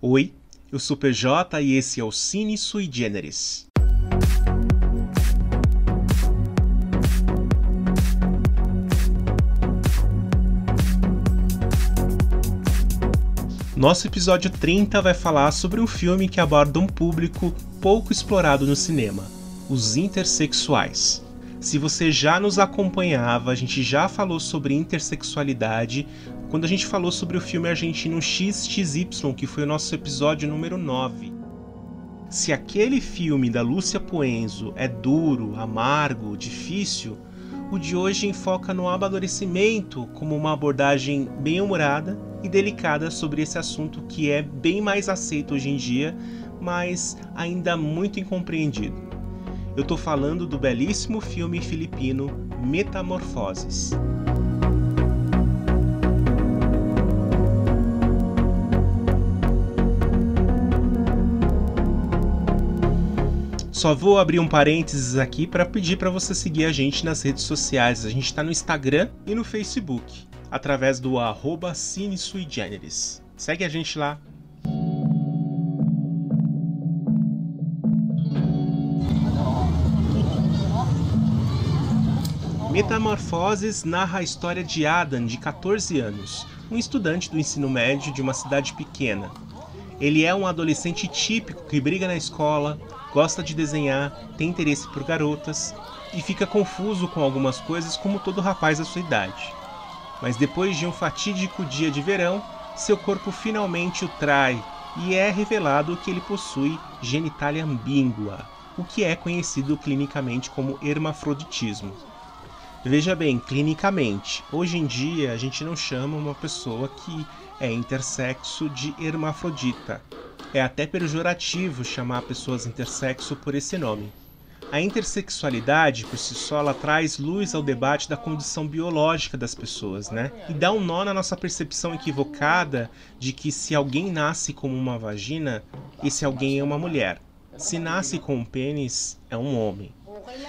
Oi, eu sou PJ e esse é o Cine Sui Generis. Nosso episódio 30 vai falar sobre um filme que aborda um público pouco explorado no cinema: os intersexuais. Se você já nos acompanhava, a gente já falou sobre intersexualidade quando a gente falou sobre o filme argentino XXY, que foi o nosso episódio número 9. Se aquele filme da Lúcia Poenzo é duro, amargo, difícil, o de hoje enfoca no amadurecimento como uma abordagem bem humorada e delicada sobre esse assunto que é bem mais aceito hoje em dia, mas ainda muito incompreendido. Eu estou falando do belíssimo filme filipino Metamorfoses. Só vou abrir um parênteses aqui para pedir para você seguir a gente nas redes sociais. A gente está no Instagram e no Facebook, através do arroba CineSuiGeneris. Segue a gente lá. Metamorfoses narra a história de Adam, de 14 anos, um estudante do ensino médio de uma cidade pequena. Ele é um adolescente típico que briga na escola, gosta de desenhar, tem interesse por garotas e fica confuso com algumas coisas como todo rapaz da sua idade. Mas depois de um fatídico dia de verão, seu corpo finalmente o trai e é revelado que ele possui genitália ambígua, o que é conhecido clinicamente como hermafroditismo. Veja bem, clinicamente, hoje em dia a gente não chama uma pessoa que é intersexo de hermafrodita, é até pejorativo chamar pessoas intersexo por esse nome. A intersexualidade, por si só, ela traz luz ao debate da condição biológica das pessoas, né? E dá um nó na nossa percepção equivocada de que se alguém nasce como uma vagina, esse alguém é uma mulher. Se nasce com um pênis, é um homem.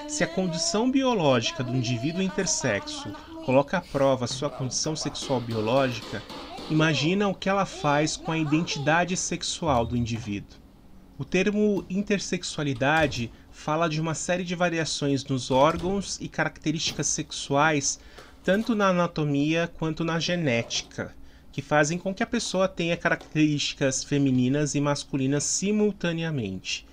Se a condição biológica do indivíduo intersexo coloca à prova sua condição sexual biológica, Imagina o que ela faz com a identidade sexual do indivíduo. O termo intersexualidade fala de uma série de variações nos órgãos e características sexuais, tanto na anatomia quanto na genética, que fazem com que a pessoa tenha características femininas e masculinas simultaneamente.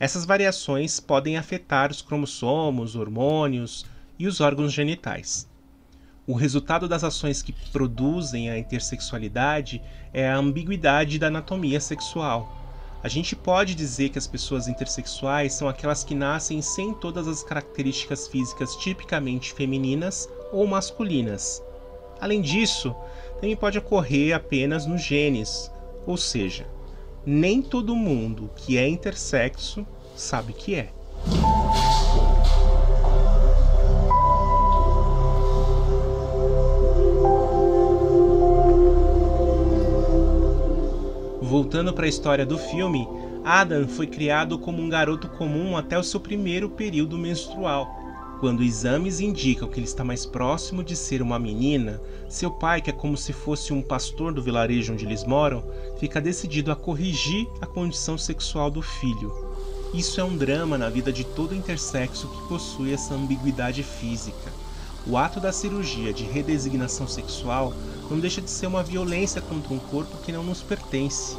Essas variações podem afetar os cromossomos, hormônios e os órgãos genitais. O resultado das ações que produzem a intersexualidade é a ambiguidade da anatomia sexual. A gente pode dizer que as pessoas intersexuais são aquelas que nascem sem todas as características físicas tipicamente femininas ou masculinas. Além disso, também pode ocorrer apenas nos genes, ou seja, nem todo mundo que é intersexo sabe que é. Voltando para a história do filme, Adam foi criado como um garoto comum até o seu primeiro período menstrual. Quando exames indicam que ele está mais próximo de ser uma menina, seu pai, que é como se fosse um pastor do vilarejo onde eles moram, fica decidido a corrigir a condição sexual do filho. Isso é um drama na vida de todo intersexo que possui essa ambiguidade física. O ato da cirurgia de redesignação sexual não deixa de ser uma violência contra um corpo que não nos pertence.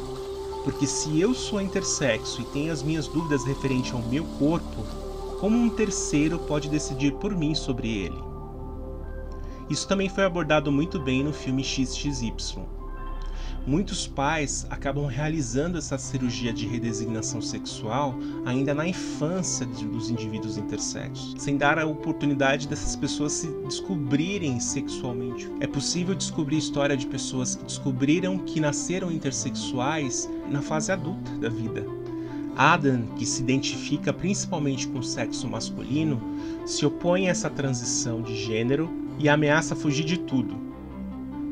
Porque se eu sou intersexo e tenho as minhas dúvidas referente ao meu corpo, como um terceiro pode decidir por mim sobre ele? Isso também foi abordado muito bem no filme XXY. Muitos pais acabam realizando essa cirurgia de redesignação sexual ainda na infância dos indivíduos intersexos, sem dar a oportunidade dessas pessoas se descobrirem sexualmente. É possível descobrir história de pessoas que descobriram que nasceram intersexuais na fase adulta da vida. Adam, que se identifica principalmente com o sexo masculino, se opõe a essa transição de gênero e ameaça fugir de tudo,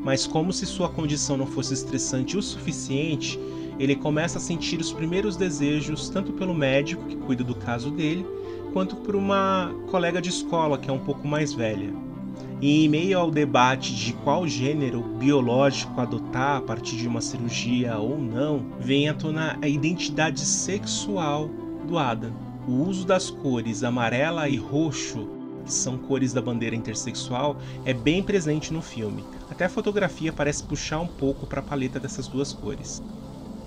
mas como se sua condição não fosse estressante o suficiente, ele começa a sentir os primeiros desejos tanto pelo médico que cuida do caso dele, quanto por uma colega de escola que é um pouco mais velha. E em meio ao debate de qual gênero biológico adotar a partir de uma cirurgia ou não, vem à tona a identidade sexual do Adam. O uso das cores amarela e roxo, que são cores da bandeira intersexual, é bem presente no filme. Até a fotografia parece puxar um pouco para a paleta dessas duas cores.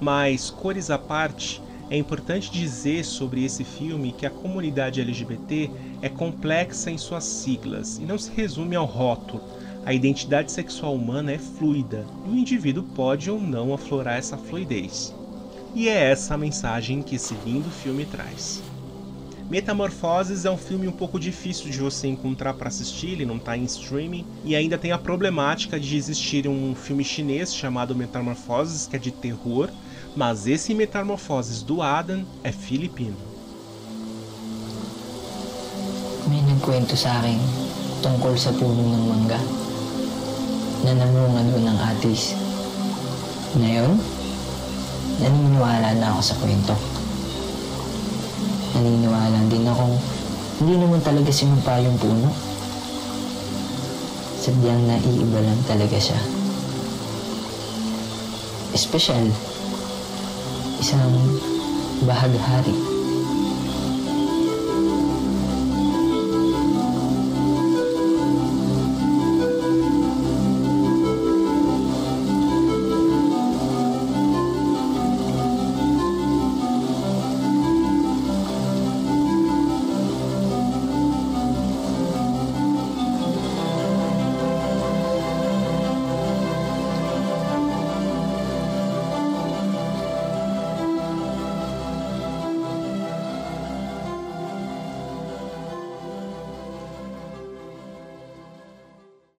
Mas, cores à parte, é importante dizer sobre esse filme que a comunidade LGBT é complexa em suas siglas e não se resume ao rótulo. A identidade sexual humana é fluida e o indivíduo pode ou não aflorar essa fluidez. E é essa a mensagem que esse lindo filme traz. Metamorfoses é um filme um pouco difícil de você encontrar para assistir, ele não está em streaming, e ainda tem a problemática de existir um filme chinês chamado Metamorfoses, que é de terror, mas esse Metamorfoses do Adam é filipino. May nagkwento sa akin tungkol sa puno ng mangga na namungan ko ng atis. Ngayon, naniniwala na ako sa kwento. Naniniwala din akong hindi naman talaga sinumpa yung puno. Sadyang naiiba lang talaga siya. Espesyal Bisa bahagia hari.